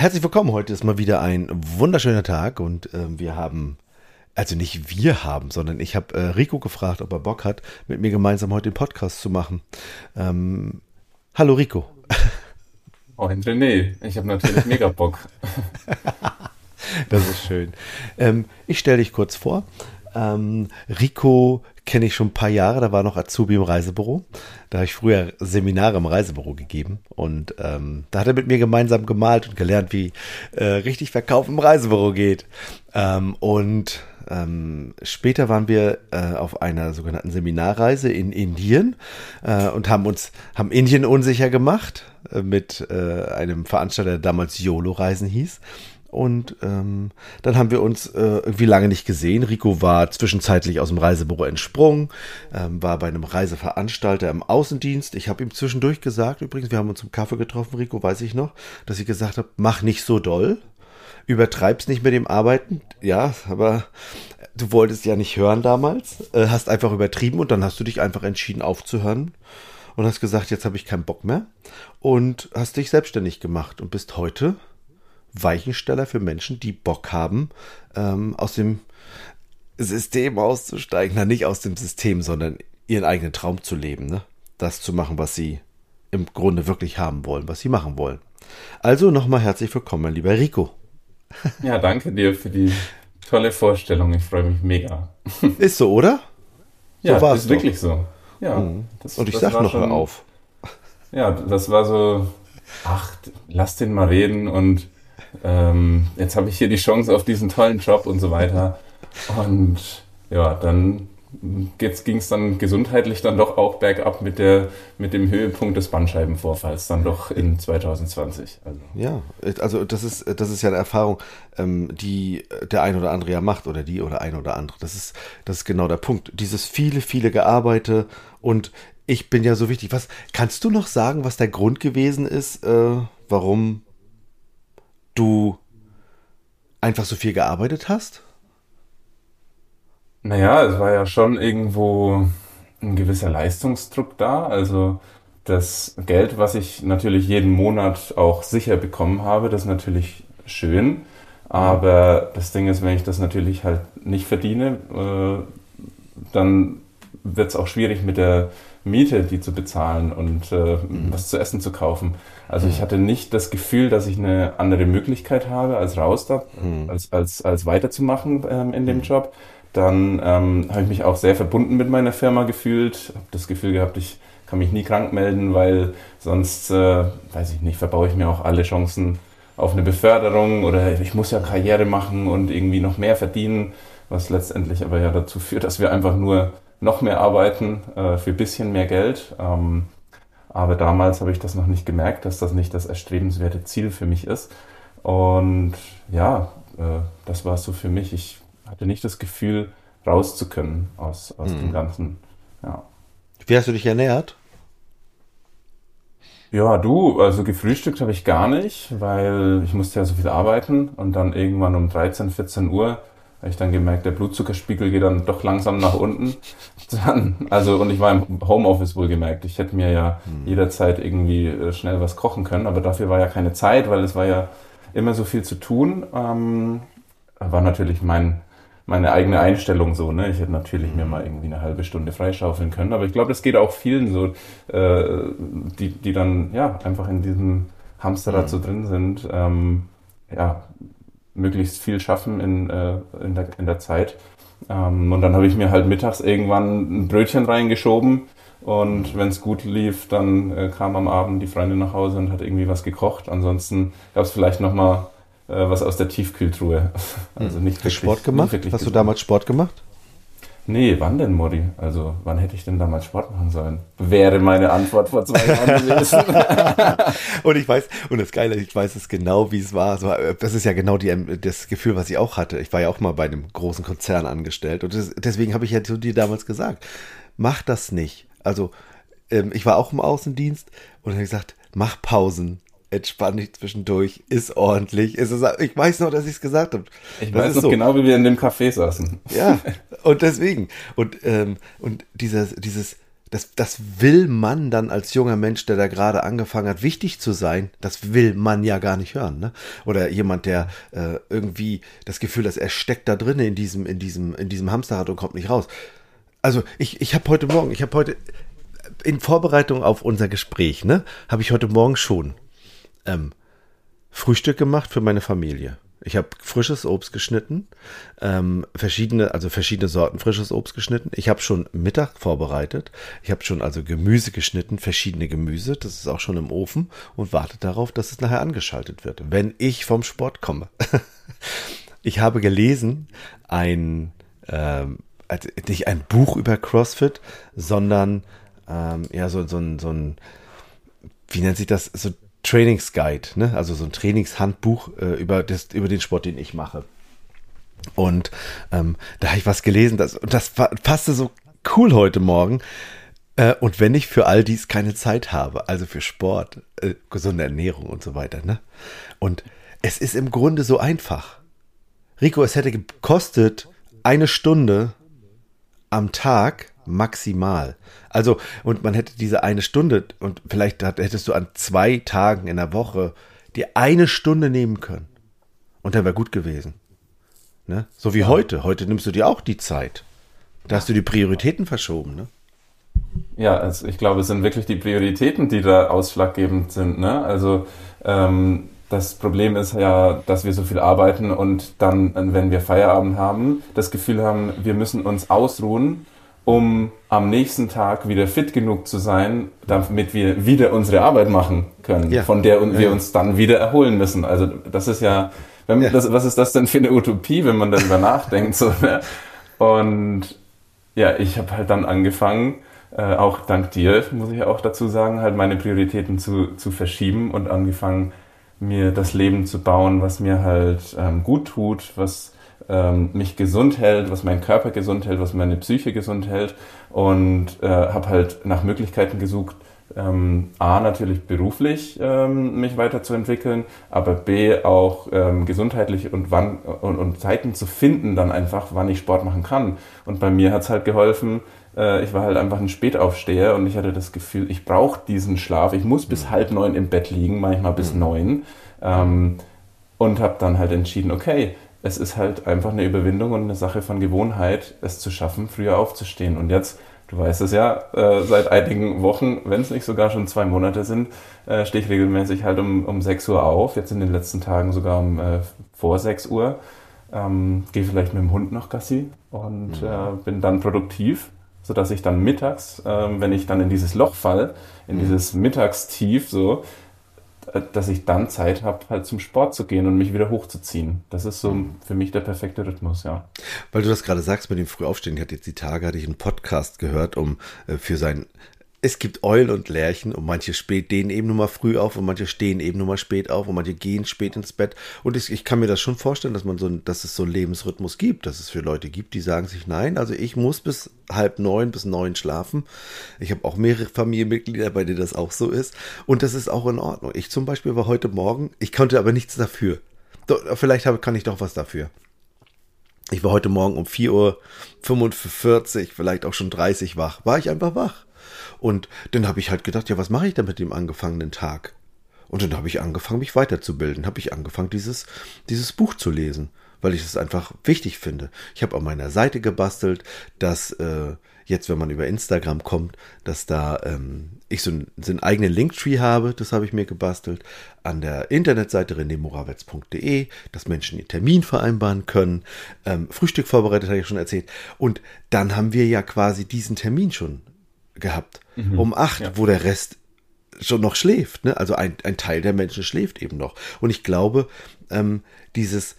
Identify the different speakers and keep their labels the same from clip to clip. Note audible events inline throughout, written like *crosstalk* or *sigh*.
Speaker 1: Herzlich willkommen. Heute ist mal wieder ein wunderschöner Tag und äh, wir haben, also nicht wir haben, sondern ich habe äh, Rico gefragt, ob er Bock hat, mit mir gemeinsam heute den Podcast zu machen. Ähm, hallo Rico.
Speaker 2: Moin René, ich habe natürlich mega Bock. *laughs*
Speaker 1: das ist schön. Ähm, ich stelle dich kurz vor. Ähm, Rico kenne ich schon ein paar Jahre, da war noch Azubi im Reisebüro. Da habe ich früher Seminare im Reisebüro gegeben und ähm, da hat er mit mir gemeinsam gemalt und gelernt, wie äh, richtig Verkauf im Reisebüro geht. Ähm, und ähm, später waren wir äh, auf einer sogenannten Seminarreise in Indien äh, und haben uns, haben Indien unsicher gemacht äh, mit äh, einem Veranstalter, der damals YOLO-Reisen hieß. Und ähm, dann haben wir uns äh, irgendwie lange nicht gesehen. Rico war zwischenzeitlich aus dem Reisebüro entsprungen, ähm, war bei einem Reiseveranstalter im Außendienst. Ich habe ihm zwischendurch gesagt, übrigens, wir haben uns zum Kaffee getroffen, Rico, weiß ich noch, dass ich gesagt habe, mach nicht so doll, übertreib's nicht mit dem Arbeiten. Ja, aber du wolltest ja nicht hören damals, äh, hast einfach übertrieben und dann hast du dich einfach entschieden aufzuhören und hast gesagt, jetzt habe ich keinen Bock mehr und hast dich selbstständig gemacht und bist heute Weichensteller für Menschen, die Bock haben, ähm, aus dem System auszusteigen. Na, nicht aus dem System, sondern ihren eigenen Traum zu leben. Ne? Das zu machen, was sie im Grunde wirklich haben wollen, was sie machen wollen. Also nochmal herzlich willkommen, mein lieber Rico. *laughs*
Speaker 2: Ja, danke dir für die tolle Vorstellung. Ich freue mich mega. *laughs*
Speaker 1: Ist so, oder?
Speaker 2: So ja, ist doch. wirklich so. Ja.
Speaker 1: Mhm. Das, Und ich sag noch schon, auf.
Speaker 2: Ja, das war so, ach, lass den mal reden und ähm, jetzt habe ich hier die Chance auf diesen tollen Job und so weiter. Und ja, dann ging es dann gesundheitlich dann doch auch bergab mit, der, mit dem Höhepunkt des Bandscheibenvorfalls dann doch in 2020.
Speaker 1: Also. Ja, also das ist, das ist ja eine Erfahrung, ähm, die der ein oder andere ja macht oder die oder ein oder andere. Das ist, das ist genau der Punkt. Dieses viele, viele Gearbeite und ich bin ja so wichtig. Was kannst du noch sagen, was der Grund gewesen ist, äh, warum du einfach so viel gearbeitet hast?
Speaker 2: Naja, es war ja schon irgendwo ein gewisser Leistungsdruck da. Also das Geld, was ich natürlich jeden Monat auch sicher bekommen habe, das ist natürlich schön. Aber das Ding ist, wenn ich das natürlich halt nicht verdiene, äh, dann wird es auch schwierig mit der Miete, die zu bezahlen und äh, mhm. was zu essen zu kaufen. Also mhm. ich hatte nicht das Gefühl, dass ich eine andere Möglichkeit habe, als raus da, mhm. als, als, als weiterzumachen ähm, in dem mhm. Job. Dann ähm, habe ich mich auch sehr verbunden mit meiner Firma gefühlt, habe das Gefühl gehabt, ich kann mich nie krank melden, weil sonst, äh, weiß ich nicht, verbaue ich mir auch alle Chancen auf eine Beförderung oder ich muss ja Karriere machen und irgendwie noch mehr verdienen, was letztendlich aber ja dazu führt, dass wir einfach nur noch mehr arbeiten äh, für ein bisschen mehr Geld. Ähm, aber damals habe ich das noch nicht gemerkt, dass das nicht das erstrebenswerte Ziel für mich ist. Und ja, äh, das war es so für mich. Ich hatte nicht das Gefühl, raus zu können aus, aus hm. dem Ganzen. Ja.
Speaker 1: Wie hast du dich ernährt?
Speaker 2: Ja, du, also gefrühstückt habe ich gar nicht, weil ich musste ja so viel arbeiten und dann irgendwann um 13, 14 Uhr habe ich dann gemerkt, der Blutzuckerspiegel geht dann doch langsam nach unten. *laughs* Dann, also, und ich war im Homeoffice wohl gemerkt. Ich hätte mir ja hm. jederzeit irgendwie äh, schnell was kochen können, aber dafür war ja keine Zeit, weil es war ja immer so viel zu tun. Ähm, war natürlich mein, meine eigene Einstellung so, ne? Ich hätte natürlich mir hm. mal irgendwie eine halbe Stunde freischaufeln können, aber ich glaube, das geht auch vielen so, äh, die, die dann ja einfach in diesem Hamsterrad mhm. so drin sind. Ähm, ja, möglichst viel schaffen in, äh, in, der, in der Zeit. Ähm, und dann habe ich mir halt mittags irgendwann ein Brötchen reingeschoben. Und wenn es gut lief, dann äh, kam am Abend die Freundin nach Hause und hat irgendwie was gekocht. Ansonsten gab es vielleicht noch mal äh, was aus der Tiefkühltruhe. *laughs*
Speaker 1: also nicht wirklich, Sport gemacht? Hast du damals Sport gemacht?
Speaker 2: Nee, wann denn, Mori? Also, wann hätte ich denn damals Sport machen sollen? Wäre meine Antwort vor zwei Jahren *laughs* gewesen. *laughs*
Speaker 1: und ich weiß, und das Geile, ich weiß es genau, wie es war. Das ist ja genau die, das Gefühl, was ich auch hatte. Ich war ja auch mal bei einem großen Konzern angestellt. Und das, deswegen habe ich ja zu dir damals gesagt, mach das nicht. Also, ähm, ich war auch im Außendienst und habe gesagt, mach Pausen entspann dich zwischendurch, ist ordentlich. Ist es, ich weiß noch, dass ich es gesagt habe.
Speaker 2: Ich das weiß noch so. genau, wie wir in dem Café saßen.
Speaker 1: Ja, *laughs* und deswegen. Und, ähm, und dieses, dieses das, das will man dann als junger Mensch, der da gerade angefangen hat, wichtig zu sein, das will man ja gar nicht hören. Ne? Oder jemand, der äh, irgendwie das Gefühl hat, er steckt da drin in diesem, in diesem, in diesem Hamsterrad und kommt nicht raus. Also ich, ich habe heute Morgen, ich habe heute in Vorbereitung auf unser Gespräch, ne, habe ich heute Morgen schon ähm, Frühstück gemacht für meine Familie. Ich habe frisches Obst geschnitten, ähm, verschiedene, also verschiedene Sorten frisches Obst geschnitten. Ich habe schon Mittag vorbereitet. Ich habe schon also Gemüse geschnitten, verschiedene Gemüse. Das ist auch schon im Ofen und wartet darauf, dass es nachher angeschaltet wird, wenn ich vom Sport komme. *laughs* ich habe gelesen, ein ähm, also nicht ein Buch über CrossFit, sondern ähm, ja so, so, ein, so ein, wie nennt sich das, so Trainingsguide, ne? also so ein Trainingshandbuch äh, über, das, über den Sport, den ich mache. Und ähm, da habe ich was gelesen, das, und das passte so cool heute Morgen. Äh, und wenn ich für all dies keine Zeit habe, also für Sport, äh, gesunde Ernährung und so weiter, ne? Und es ist im Grunde so einfach. Rico, es hätte gekostet eine Stunde am Tag maximal. Also, und man hätte diese eine Stunde und vielleicht hättest du an zwei Tagen in der Woche die eine Stunde nehmen können. Und dann wäre gut gewesen. Ne? So wie ja. heute. Heute nimmst du dir auch die Zeit. Da hast du die Prioritäten verschoben, ne?
Speaker 2: Ja, also ich glaube, es sind wirklich die Prioritäten, die da ausschlaggebend sind. Ne? Also ähm, das Problem ist ja, dass wir so viel arbeiten und dann, wenn wir Feierabend haben, das Gefühl haben, wir müssen uns ausruhen um am nächsten Tag wieder fit genug zu sein, damit wir wieder unsere Arbeit machen können, ja. von der wir uns dann wieder erholen müssen. Also das ist ja, wenn, ja. Das, was ist das denn für eine Utopie, wenn man darüber *laughs* nachdenkt? So, ne? Und ja, ich habe halt dann angefangen, äh, auch dank dir, muss ich auch dazu sagen, halt meine Prioritäten zu, zu verschieben und angefangen, mir das Leben zu bauen, was mir halt ähm, gut tut, was ähm, mich gesund hält, was meinen Körper gesund hält, was meine Psyche gesund hält und äh, habe halt nach Möglichkeiten gesucht, ähm, A, natürlich beruflich ähm, mich weiterzuentwickeln, aber B, auch ähm, gesundheitlich und, wann, und, und Zeiten zu finden, dann einfach, wann ich Sport machen kann. Und bei mir hat's halt geholfen, äh, ich war halt einfach ein Spätaufsteher und ich hatte das Gefühl, ich brauche diesen Schlaf. Ich muss bis halb neun im Bett liegen, manchmal bis mhm. neun. Ähm, und habe dann halt entschieden, okay, es ist halt einfach eine Überwindung und eine Sache von Gewohnheit, es zu schaffen, früher aufzustehen. Und jetzt, du weißt es ja, äh, seit einigen Wochen, wenn es nicht sogar schon zwei Monate sind, äh, stehe ich regelmäßig halt um, um 6 Uhr auf. Jetzt in den letzten Tagen sogar um äh, vor 6 Uhr. Ähm, Gehe vielleicht mit dem Hund noch Gassi und mhm. äh, bin dann produktiv, sodass ich dann mittags, äh, wenn ich dann in dieses Loch fall, in mhm. dieses Mittagstief so, dass ich dann Zeit habe, halt zum Sport zu gehen und mich wieder hochzuziehen. Das ist so mhm. für mich der perfekte Rhythmus, ja.
Speaker 1: Weil du das gerade sagst mit dem Frühaufstehen, ich hatte jetzt die Tage, hatte ich einen Podcast gehört, um äh, für sein es gibt Eulen und Lerchen und manche stehen eben nur mal früh auf und manche stehen eben nur mal spät auf und manche gehen spät ins Bett. Und ich, ich kann mir das schon vorstellen, dass man so, dass es so einen Lebensrhythmus gibt, dass es für Leute gibt, die sagen sich, nein, also ich muss bis halb neun, bis neun schlafen. Ich habe auch mehrere Familienmitglieder, bei denen das auch so ist. Und das ist auch in Ordnung. Ich zum Beispiel war heute Morgen, ich konnte aber nichts dafür. Vielleicht habe, kann ich doch was dafür. Ich war heute Morgen um 4.45 Uhr, vielleicht auch schon 30 wach. War ich einfach wach. Und dann habe ich halt gedacht, ja, was mache ich denn mit dem angefangenen Tag? Und dann habe ich angefangen, mich weiterzubilden, habe ich angefangen, dieses, dieses Buch zu lesen, weil ich es einfach wichtig finde. Ich habe an meiner Seite gebastelt, dass äh, jetzt, wenn man über Instagram kommt, dass da ähm, ich so, ein, so einen eigenen Linktree habe, das habe ich mir gebastelt, an der Internetseite renemorawetz.de, dass Menschen ihren Termin vereinbaren können, ähm, Frühstück vorbereitet, habe ich schon erzählt. Und dann haben wir ja quasi diesen Termin schon gehabt. Mhm. Um acht, ja. wo der Rest schon noch schläft. Ne? Also ein, ein Teil der Menschen schläft eben noch. Und ich glaube, ähm, dieses,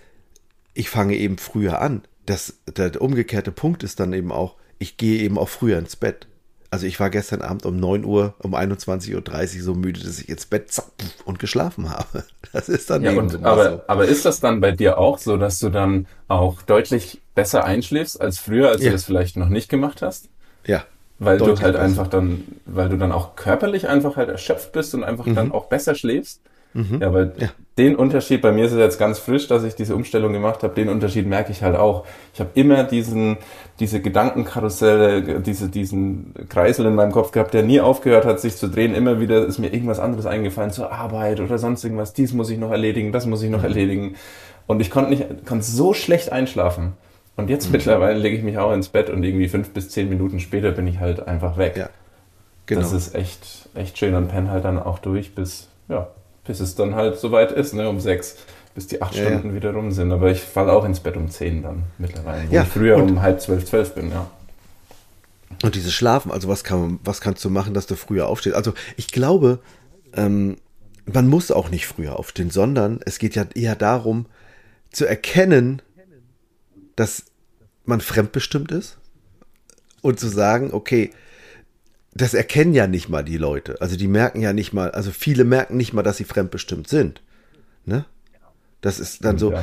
Speaker 1: ich fange eben früher an, das, der umgekehrte Punkt ist dann eben auch, ich gehe eben auch früher ins Bett. Also ich war gestern Abend um 9 Uhr, um 21.30 Uhr so müde, dass ich ins Bett zack, und geschlafen habe. *laughs* Das ist dann
Speaker 2: ja, eben und, aber, so. aber ist das dann bei dir auch so, dass du dann auch deutlich besser einschläfst als früher, als ja. du das vielleicht noch nicht gemacht hast?
Speaker 1: Ja,
Speaker 2: weil du halt besser. einfach dann, weil du dann auch körperlich einfach halt erschöpft bist und einfach mhm. dann auch besser schläfst. Mhm. Ja, aber ja. den Unterschied, bei mir ist es jetzt ganz frisch, dass ich diese Umstellung gemacht habe, den Unterschied merke ich halt auch. Ich habe immer diesen, diese Gedankenkarusselle, diese, diesen Kreisel in meinem Kopf gehabt, der nie aufgehört hat, sich zu drehen. Immer wieder ist mir irgendwas anderes eingefallen zur Arbeit oder sonst irgendwas. Dies muss ich noch erledigen, das muss ich noch mhm. erledigen. Und ich konnte nicht, konnte so schlecht einschlafen. Und jetzt mhm. mittlerweile lege ich mich auch ins Bett und irgendwie fünf bis zehn Minuten später bin ich halt einfach weg. Ja, genau. Das ist echt, echt schön und penne halt dann auch durch bis, ja, bis es dann halt soweit ist, ne, um sechs, bis die acht ja, Stunden ja. wieder rum sind. Aber ich falle auch ins Bett um zehn dann mittlerweile, wo
Speaker 1: ja,
Speaker 2: ich früher um halb zwölf, zwölf bin, ja.
Speaker 1: Und dieses Schlafen, also was kann was kannst du machen, dass du früher aufstehst? Also ich glaube, ähm, man muss auch nicht früher aufstehen, sondern es geht ja eher darum, zu erkennen, dass man fremdbestimmt ist und zu sagen, okay, das erkennen ja nicht mal die Leute. Also die merken ja nicht mal, also viele merken nicht mal, dass sie fremdbestimmt sind. Ne? Das ist dann so.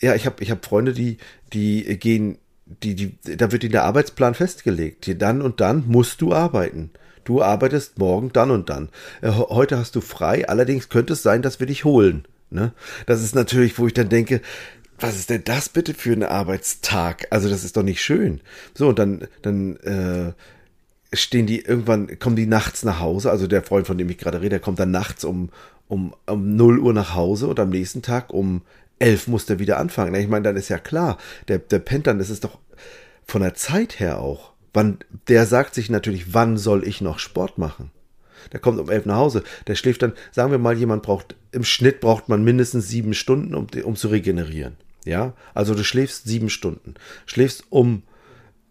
Speaker 1: Ja, ich habe ich hab Freunde, die die gehen, die die da wird in der Arbeitsplan festgelegt. Hier dann und dann musst du arbeiten. Du arbeitest morgen dann und dann. Äh, heute hast du frei. Allerdings könnte es sein, dass wir dich holen. Ne? Das ist natürlich, wo ich dann denke, was ist denn das bitte für ein Arbeitstag? Also das ist doch nicht schön. So und dann dann äh, stehen die irgendwann, kommen die nachts nach Hause. Also der Freund, von dem ich gerade rede, der kommt dann nachts um, um, um 0 Uhr nach Hause und am nächsten Tag um 11 muss der wieder anfangen. Ich meine, dann ist ja klar, der, der pennt dann, das ist doch von der Zeit her auch. Wann, der sagt sich natürlich, wann soll ich noch Sport machen? Der kommt um 11 nach Hause, der schläft dann, sagen wir mal, jemand braucht, im Schnitt braucht man mindestens sieben Stunden, um, um zu regenerieren. Ja, also du schläfst sieben Stunden. Schläfst um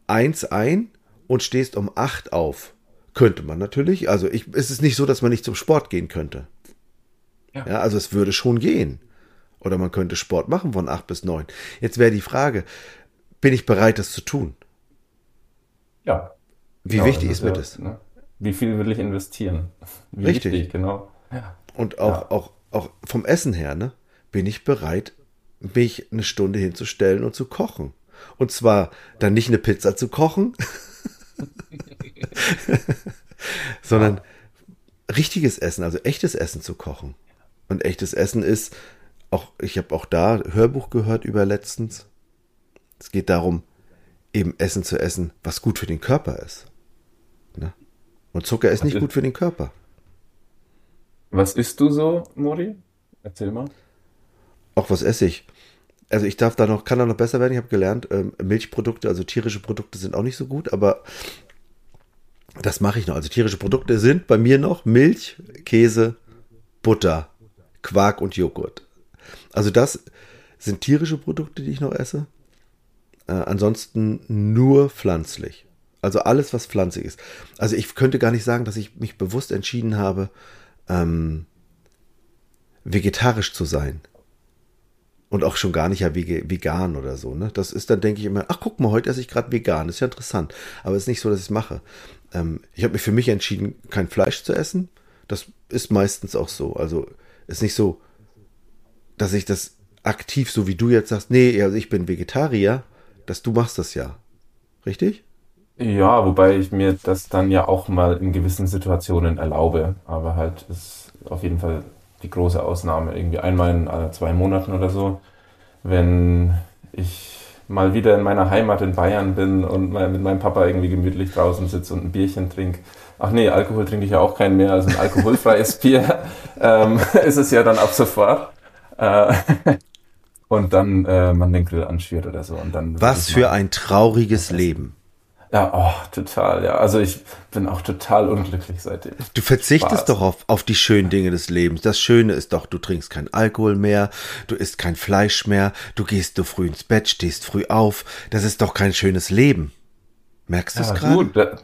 Speaker 1: eins ein, und stehst um acht auf. Könnte man natürlich. Also ich, es ist nicht so, dass man nicht zum Sport gehen könnte. Ja. ja also es würde schon gehen. Oder man könnte Sport machen von acht bis neun. Jetzt wäre die Frage, bin ich bereit, das zu tun?
Speaker 2: Ja.
Speaker 1: Wie genau, wichtig ist mir das? Ne?
Speaker 2: Wie viel will ich investieren? Wie
Speaker 1: Richtig. Wichtig,
Speaker 2: genau.
Speaker 1: Ja. Und auch, ja. auch, auch vom Essen her, ne? Bin ich bereit, mich eine Stunde hinzustellen und zu kochen? Und zwar dann nicht eine Pizza zu kochen, *laughs* sondern richtiges Essen, also echtes Essen zu kochen. Und echtes Essen ist, auch, ich habe auch da Hörbuch gehört über letztens. Es geht darum, eben Essen zu essen, was gut für den Körper ist. Ne? Und Zucker ist nicht ist, gut für den Körper.
Speaker 2: Was isst du so, Mori? Erzähl mal.
Speaker 1: Auch was esse ich? also ich darf da noch, kann da noch besser werden. Ich habe gelernt, ähm, Milchprodukte, also tierische Produkte sind auch nicht so gut, aber das mache ich noch. Also tierische Produkte sind bei mir noch Milch, Käse, Butter, Quark und Joghurt. Also das sind tierische Produkte, die ich noch esse. Äh, ansonsten nur pflanzlich. Also alles, was pflanzlich ist. Also ich könnte gar nicht sagen, dass ich mich bewusst entschieden habe, ähm, vegetarisch zu sein. Und auch schon gar nicht ja vegan oder so. Ne? Das ist dann, denke ich immer, ach guck mal, heute esse ich gerade vegan. ist ja interessant. Aber es ist nicht so, dass ich es mache. Ähm, ich habe mich für mich entschieden, kein Fleisch zu essen. Das ist meistens auch so. Also ist nicht so, dass ich das aktiv, so wie du jetzt sagst, nee, also ich bin Vegetarier, dass du machst das ja. Richtig?
Speaker 2: Ja, wobei ich mir das dann ja auch mal in gewissen Situationen erlaube. Aber halt ist auf jeden Fall die große Ausnahme. Irgendwie einmal in alle zwei Monaten oder so, wenn ich mal wieder in meiner Heimat in Bayern bin und mit meinem Papa irgendwie gemütlich draußen sitze und ein Bierchen trinke. Ach nee, Alkohol trinke ich ja auch keinen mehr, also ein alkoholfreies *laughs* Bier ähm, *laughs* ist es ja dann ab sofort. Äh, *laughs* und dann äh, man den Grill anschwirrt oder so. Und dann
Speaker 1: Was für ein trauriges Leben.
Speaker 2: Ja, oh, total, ja. Also ich bin auch total unglücklich seitdem.
Speaker 1: Du verzichtest Spaß. doch auf, auf die schönen Dinge des Lebens. Das Schöne ist doch, du trinkst kein Alkohol mehr, du isst kein Fleisch mehr, du gehst du früh ins Bett, stehst früh auf. Das ist doch kein schönes Leben. Merkst du es ja, gerade? Gut,
Speaker 2: das,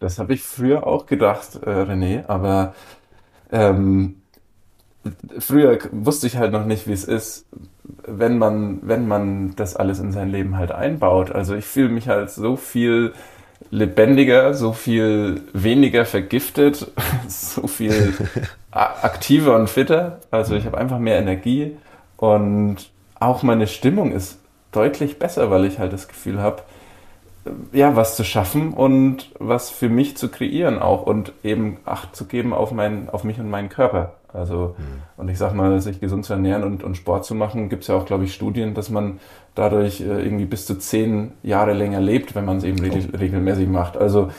Speaker 2: das habe ich früher auch gedacht, äh, René, aber ähm, früher wusste ich halt noch nicht, wie es ist, wenn man, wenn man das alles in sein Leben halt einbaut. Also ich fühle mich halt so viel lebendiger, so viel weniger vergiftet, *laughs* so viel *laughs* aktiver und fitter. Also ich habe einfach mehr Energie und auch meine Stimmung ist deutlich besser, weil ich halt das Gefühl habe, ja, was zu schaffen und was für mich zu kreieren auch und eben Acht zu geben auf, mein, auf mich und meinen Körper. Also, mhm. und ich sag mal, sich gesund zu ernähren und, und Sport zu machen, gibt es ja auch, glaube ich, Studien, dass man dadurch äh, irgendwie bis zu zehn Jahre länger lebt, wenn man es eben regel, regelmäßig macht. Also,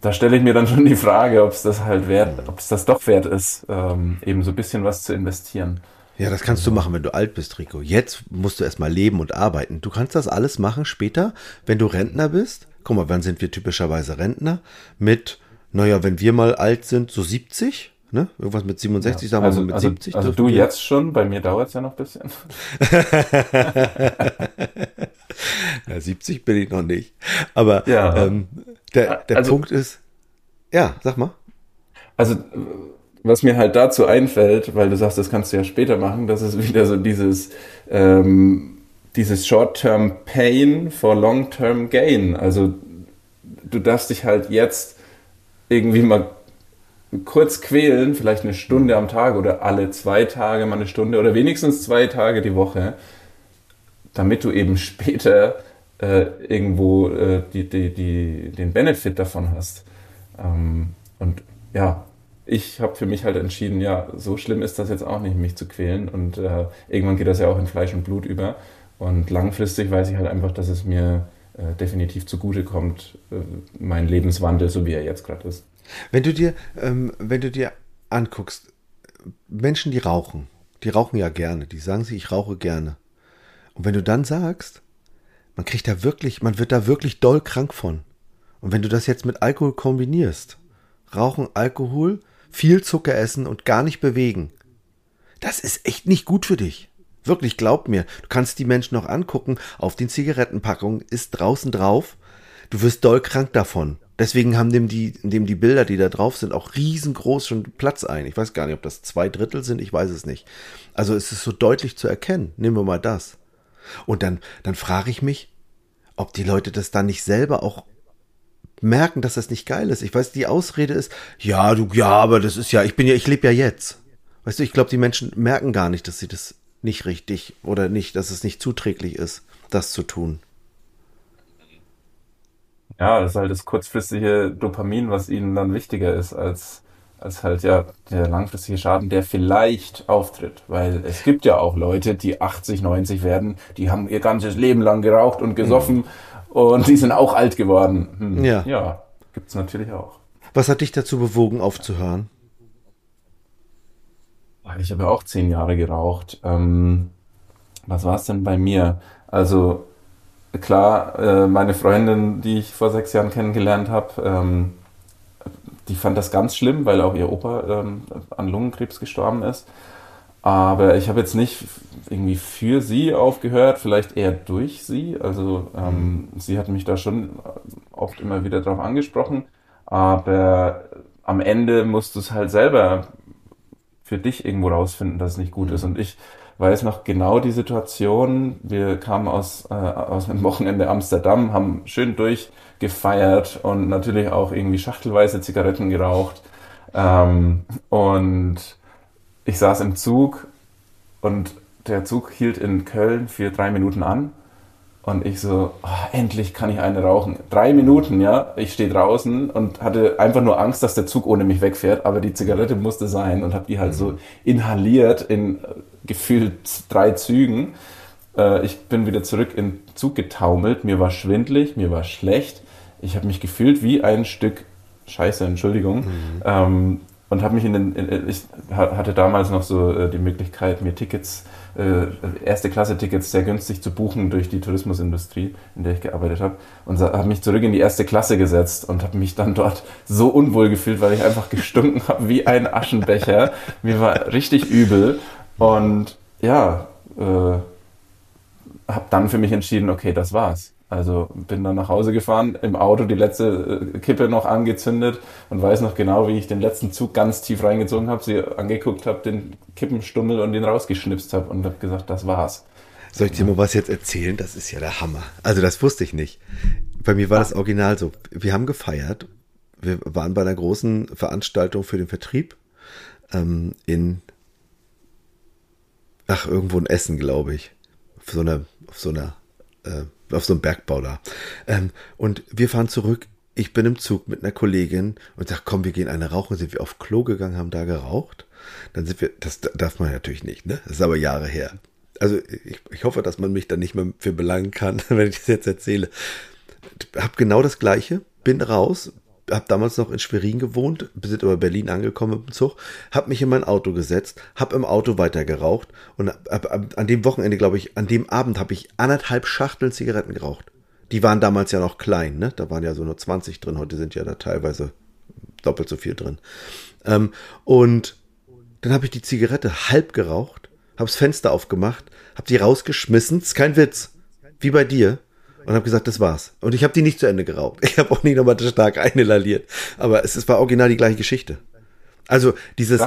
Speaker 2: da stelle ich mir dann schon die Frage, ob es das halt wert, ob es das doch wert ist, ähm, eben so ein bisschen was zu investieren.
Speaker 1: Ja, das kannst du machen, wenn du alt bist, Rico. Jetzt musst du erstmal leben und arbeiten. Du kannst das alles machen später, wenn du Rentner bist. Guck mal, wann sind wir typischerweise Rentner? Mit, naja, wenn wir mal alt sind, so 70, ne? Irgendwas mit 67,
Speaker 2: ja, sagen wir also, mal mit also, 70. Also du jetzt schon, bei mir dauert es ja noch ein bisschen. *laughs*
Speaker 1: ja, 70 bin ich noch nicht. Aber ja. ähm, der, der also, Punkt ist, ja, sag mal.
Speaker 2: Also was mir halt dazu einfällt, weil du sagst, das kannst du ja später machen, das ist wieder so dieses, ähm, dieses Short-Term Pain for Long-Term Gain. Also du darfst dich halt jetzt irgendwie mal kurz quälen, vielleicht eine Stunde am Tag oder alle zwei Tage mal eine Stunde oder wenigstens zwei Tage die Woche, damit du eben später äh, irgendwo äh, die, die, die, den Benefit davon hast. Ähm, und ja, ich habe für mich halt entschieden, ja, so schlimm ist das jetzt auch nicht, mich zu quälen. Und äh, irgendwann geht das ja auch in Fleisch und Blut über. Und langfristig weiß ich halt einfach, dass es mir äh, definitiv zugute kommt, äh, mein Lebenswandel, so wie er jetzt gerade ist.
Speaker 1: Wenn du dir, ähm, wenn du dir anguckst, Menschen, die rauchen, die rauchen ja gerne, die sagen sich, ich rauche gerne. Und wenn du dann sagst, man kriegt da wirklich, man wird da wirklich doll krank von. Und wenn du das jetzt mit Alkohol kombinierst, Rauchen, Alkohol, viel Zucker essen und gar nicht bewegen. Das ist echt nicht gut für dich. Wirklich, glaub mir. Du kannst die Menschen noch angucken. Auf den Zigarettenpackungen ist draußen drauf. Du wirst doll krank davon. Deswegen haben dem die, dem die Bilder, die da drauf sind, auch riesengroß schon Platz ein. Ich weiß gar nicht, ob das zwei Drittel sind. Ich weiß es nicht. Also es ist so deutlich zu erkennen. Nehmen wir mal das. Und dann, dann frage ich mich, ob die Leute das dann nicht selber auch merken, dass das nicht geil ist. Ich weiß, die Ausrede ist, ja, du, ja, aber das ist ja, ich bin ja, ich lebe ja jetzt. Weißt du, ich glaube, die Menschen merken gar nicht, dass sie das nicht richtig oder nicht, dass es nicht zuträglich ist, das zu tun.
Speaker 2: Ja, das ist halt das kurzfristige Dopamin, was ihnen dann wichtiger ist als, als halt ja der langfristige Schaden, der vielleicht auftritt. Weil es gibt ja auch Leute, die 80, 90 werden, die haben ihr ganzes Leben lang geraucht und gesoffen. Mhm und die sind auch alt geworden. Hm. Ja. Ja, gibt's natürlich auch.
Speaker 1: Was hat dich dazu bewogen, aufzuhören?
Speaker 2: Ich habe ja auch zehn Jahre geraucht. Ähm, was war es denn bei mir? Also klar, äh, meine Freundin, die ich vor sechs Jahren kennengelernt habe, ähm, die fand das ganz schlimm, weil auch ihr Opa ähm, an Lungenkrebs gestorben ist. Aber ich habe jetzt nicht irgendwie für sie aufgehört, vielleicht eher durch sie. Also ähm, sie hat mich da schon oft immer wieder drauf angesprochen. Aber am Ende musst du es halt selber für dich irgendwo rausfinden, dass es nicht gut mhm. ist. Und ich weiß noch genau die Situation. Wir kamen aus, äh, aus einem Wochenende Amsterdam, haben schön durchgefeiert und natürlich auch irgendwie schachtelweise Zigaretten geraucht. Ähm, und ich saß im Zug und der Zug hielt in Köln für drei Minuten an. Und ich so, oh, endlich kann ich eine rauchen. Drei Minuten, ja. Ich stehe draußen und hatte einfach nur Angst, dass der Zug ohne mich wegfährt. Aber die Zigarette musste sein und habe die halt so inhaliert in äh, gefühlt drei Zügen. Äh, ich bin wieder zurück in den Zug getaumelt. Mir war schwindlig, mir war schlecht. Ich habe mich gefühlt wie ein Stück Scheiße, Entschuldigung. Mhm. Ähm, und habe mich in den, in, ich hatte damals noch so äh, die Möglichkeit, mir Tickets, äh, erste Klasse Tickets sehr günstig zu buchen durch die Tourismusindustrie, in der ich gearbeitet habe. Und habe mich zurück in die erste Klasse gesetzt und habe mich dann dort so unwohl gefühlt, weil ich einfach gestunken habe wie ein Aschenbecher. Mir war richtig übel. Und ja, äh, habe dann für mich entschieden, okay, das war's. Also bin dann nach Hause gefahren, im Auto die letzte äh, Kippe noch angezündet und weiß noch genau, wie ich den letzten Zug ganz tief reingezogen habe, sie angeguckt habe, den Kippenstummel und den rausgeschnipst habe und habe gesagt, das war's.
Speaker 1: Soll ich dir mal was jetzt erzählen? Das ist ja der Hammer. Also das wusste ich nicht. Bei mir war das Original so. Wir haben gefeiert. Wir waren bei einer großen Veranstaltung für den Vertrieb ähm, in, ach, irgendwo in Essen, glaube ich. Auf so einer, auf so einer äh, auf so einem Bergbau da. Ähm, und wir fahren zurück. Ich bin im Zug mit einer Kollegin und sag, komm, wir gehen eine rauchen. Sind wir auf Klo gegangen, haben da geraucht. Dann sind wir, das darf man natürlich nicht, ne? Das ist aber Jahre her. Also ich, ich hoffe, dass man mich da nicht mehr für belangen kann, *laughs* wenn ich das jetzt erzähle. Hab genau das Gleiche, bin raus, habe damals noch in Schwerin gewohnt, sind aber Berlin angekommen mit dem Zug, habe mich in mein Auto gesetzt, habe im Auto weiter geraucht und hab, hab, an dem Wochenende, glaube ich, an dem Abend habe ich anderthalb Schachteln Zigaretten geraucht. Die waren damals ja noch klein, ne? Da waren ja so nur 20 drin, heute sind ja da teilweise doppelt so viel drin. Ähm, und dann habe ich die Zigarette halb geraucht, habe das Fenster aufgemacht, habe die rausgeschmissen, ist kein Witz, wie bei dir und habe gesagt, das war's. Und ich habe die nicht zu Ende geraubt. Ich habe auch nicht nochmal stark einelaliert. Aber es, es war original die gleiche Geschichte. Also dieses,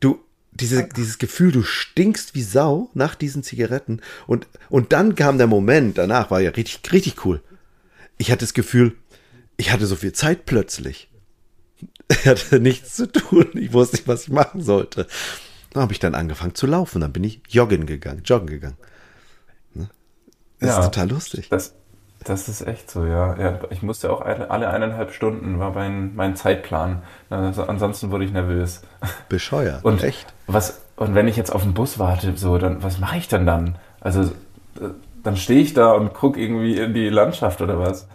Speaker 1: du, diese, dieses Gefühl, du stinkst wie Sau nach diesen Zigaretten. Und, und dann kam der Moment, danach war ja richtig, richtig cool. Ich hatte das Gefühl, ich hatte so viel Zeit plötzlich. *laughs* Ich hatte nichts zu tun. Ich wusste nicht, was ich machen sollte. Dann habe ich dann angefangen zu laufen. Dann bin ich joggen gegangen, joggen gegangen. Ne? Das ja, ist total lustig.
Speaker 2: Das, das ist echt so, ja. ja ich musste auch alle eineinhalb Stunden, war mein, mein Zeitplan. Also ansonsten wurde ich nervös.
Speaker 1: Bescheuert,
Speaker 2: und echt? Was, und wenn ich jetzt auf den Bus warte, so, dann, was mache ich denn dann? Also, äh, dann stehe ich da und gucke irgendwie in die Landschaft oder was.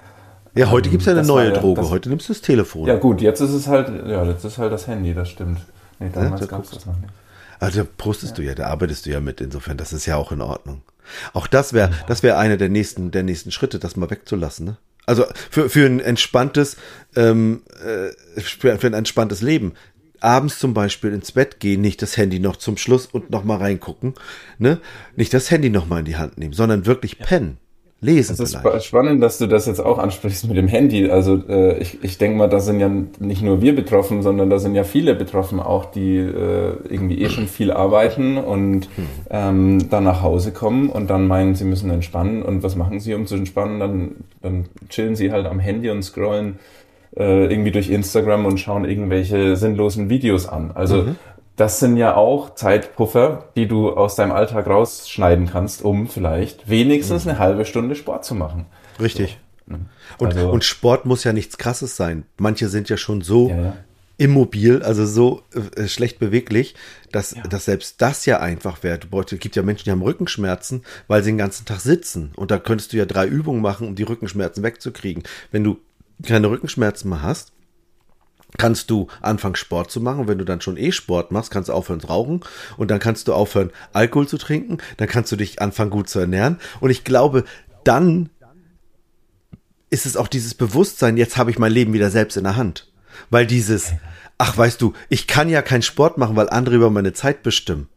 Speaker 1: Ja, heute gibt es ja eine neue ja, Droge. Das, heute nimmst du das Telefon.
Speaker 2: Ja, gut, jetzt ist es halt, ja, jetzt ist halt das Handy, das stimmt. Nee, damals ja, gab es das noch nicht.
Speaker 1: Also da prostest ja. du ja, da arbeitest du ja mit, insofern, das ist ja auch in Ordnung. Auch das wäre, das wäre einer der nächsten, der nächsten Schritte, das mal wegzulassen. Ne? Also für, für ein entspanntes, ähm, äh, für, für ein entspanntes Leben. Abends zum Beispiel ins Bett gehen, nicht das Handy noch zum Schluss und noch mal reingucken, ne? Nicht das Handy noch mal in die Hand nehmen, sondern wirklich pennen. Lesen.
Speaker 2: Es ist vielleicht. spannend, dass du das jetzt auch ansprichst mit dem Handy. Also äh, ich, ich denke mal, da sind ja nicht nur wir betroffen, sondern da sind ja viele betroffen, auch die äh, irgendwie eh schon viel arbeiten und ähm, dann nach Hause kommen und dann meinen, sie müssen entspannen. Und was machen sie, um zu entspannen? Dann, dann chillen sie halt am Handy und scrollen äh, irgendwie durch Instagram und schauen irgendwelche sinnlosen Videos an. Also mhm das sind ja auch Zeitpuffer, die du aus deinem Alltag rausschneiden kannst, um vielleicht wenigstens eine halbe Stunde Sport zu machen.
Speaker 1: Richtig. Ne? Und, also, und Sport muss ja nichts Krasses sein. Manche sind ja schon so ja, ja. immobil, also so äh, schlecht beweglich, dass, ja. dass selbst das ja einfach wäre. Es gibt ja Menschen, die haben Rückenschmerzen, weil sie den ganzen Tag sitzen. Und da könntest du ja drei Übungen machen, um die Rückenschmerzen wegzukriegen. Wenn du keine Rückenschmerzen mehr hast, kannst du anfangen Sport zu machen. Wenn du dann schon eh Sport machst, kannst du aufhören zu rauchen und dann kannst du aufhören Alkohol zu trinken, dann kannst du dich anfangen gut zu ernähren. Und ich glaube, dann ist es auch dieses Bewusstsein, jetzt habe ich mein Leben wieder selbst in der Hand. Weil dieses, ach weißt du, ich kann ja keinen Sport machen, weil andere über meine Zeit bestimmen.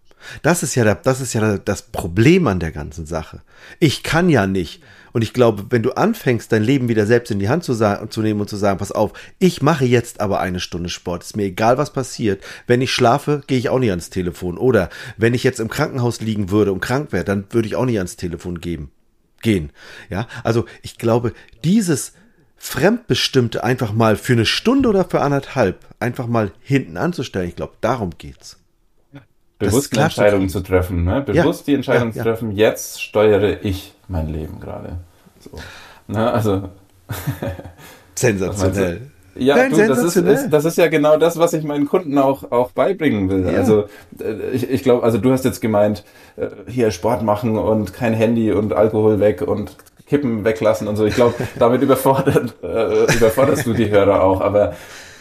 Speaker 1: Das ist ja, das ist ja das Problem an der ganzen Sache. Ich kann ja nicht und ich glaube, wenn du anfängst, dein Leben wieder selbst in die Hand zu, zu, nehmen und zu sagen, pass auf, ich mache jetzt aber eine Stunde Sport, ist mir egal, was passiert. Wenn ich schlafe, gehe ich auch nicht ans Telefon. Oder wenn ich jetzt im Krankenhaus liegen würde und krank wäre, dann würde ich auch nicht ans Telefon geben, gehen. Ja, also ich glaube, dieses Fremdbestimmte einfach mal für eine Stunde oder für anderthalb einfach mal hinten anzustellen, ich glaube, darum geht's
Speaker 2: bewusst Entscheidungen zu treffen, ne? bewusst ja, die Entscheidung ja, ja. zu treffen, jetzt steuere ich mein Leben gerade. So. Ne? Also *laughs*
Speaker 1: sensationell.
Speaker 2: Ja, Nein, du, das, ist, ist, das ist ja genau das, was ich meinen Kunden auch, auch beibringen will. Ja. Also äh, ich, ich glaube, also du hast jetzt gemeint, äh, hier Sport machen und kein Handy und Alkohol weg und Kippen weglassen und so. Ich glaube, *laughs* damit überfordert, äh, überforderst du die Hörer auch. Aber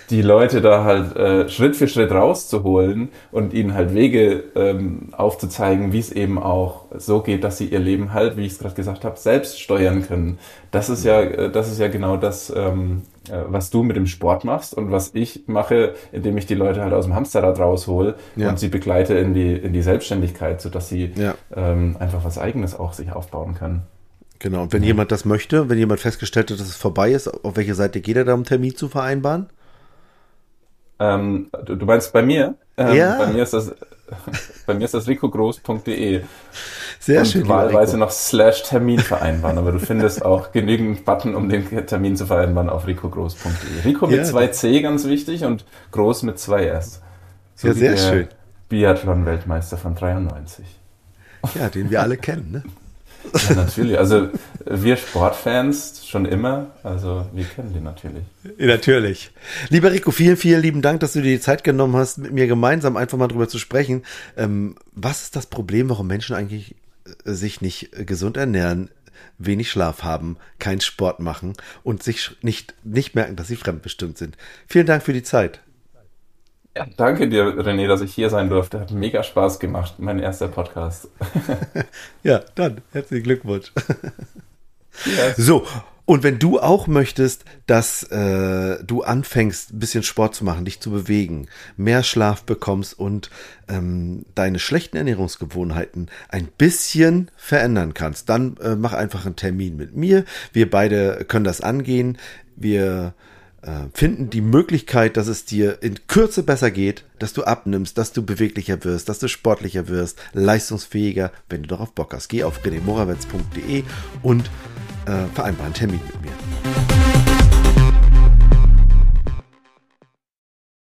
Speaker 2: die Leute da halt äh, Schritt für Schritt rauszuholen und ihnen halt Wege ähm, aufzuzeigen, wie es eben auch so geht, dass sie ihr Leben halt, wie ich es gerade gesagt habe, selbst steuern können. Das ist ja, äh, das ist ja genau das, ähm, äh, was du mit dem Sport machst und was ich mache, indem ich die Leute halt aus dem Hamsterrad raushol ja. und sie begleite in die in die Selbstständigkeit, so dass sie ja. ähm, einfach was Eigenes auch sich aufbauen können.
Speaker 1: Genau. Und wenn ja. jemand das möchte, wenn jemand festgestellt hat, dass es vorbei ist, auf welche Seite geht er da, um Termin zu vereinbaren?
Speaker 2: Ähm, du, meinst bei mir? Ähm, ja. Bei mir ist das, *laughs* bei mir ist das ricogroß.de.
Speaker 1: Sehr und schön.
Speaker 2: Wahlweise noch slash Termin vereinbaren, aber du findest *laughs* auch genügend Button, um den Termin zu vereinbaren auf ricogroß.de. Rico mit ja. zwei C ganz wichtig und groß mit zwei S.
Speaker 1: So ja, sehr schön.
Speaker 2: Biathlon-Weltmeister von 93.
Speaker 1: Ja, den wir alle kennen, ne? *laughs*
Speaker 2: Ja, natürlich. Also wir Sportfans schon immer. Also wir kennen die natürlich.
Speaker 1: Natürlich. Lieber Rico, vielen, vielen lieben Dank, dass du dir die Zeit genommen hast, mit mir gemeinsam einfach mal drüber zu sprechen. Ähm, was ist das Problem, warum Menschen eigentlich äh, sich nicht äh, gesund ernähren? wenig Schlaf haben, keinen Sport machen und sich nicht, nicht merken, dass sie fremdbestimmt sind. Vielen Dank für die Zeit.
Speaker 2: Ja, danke dir, René, dass ich hier sein durfte. Hat mega Spaß gemacht, mein erster Podcast. *laughs*
Speaker 1: ja, dann herzlichen Glückwunsch. Yes. So, und wenn du auch möchtest, dass äh, du anfängst, ein bisschen Sport zu machen, dich zu bewegen, mehr Schlaf bekommst und ähm, deine schlechten Ernährungsgewohnheiten ein bisschen verändern kannst, dann äh, mach einfach einen Termin mit mir. Wir beide können das angehen. Wir finden die Möglichkeit, dass es dir in Kürze besser geht, dass du abnimmst, dass du beweglicher wirst, dass du sportlicher wirst, leistungsfähiger, wenn du darauf Bock hast. Geh auf renemorawetz.de und äh, vereinbaren einen Termin mit mir.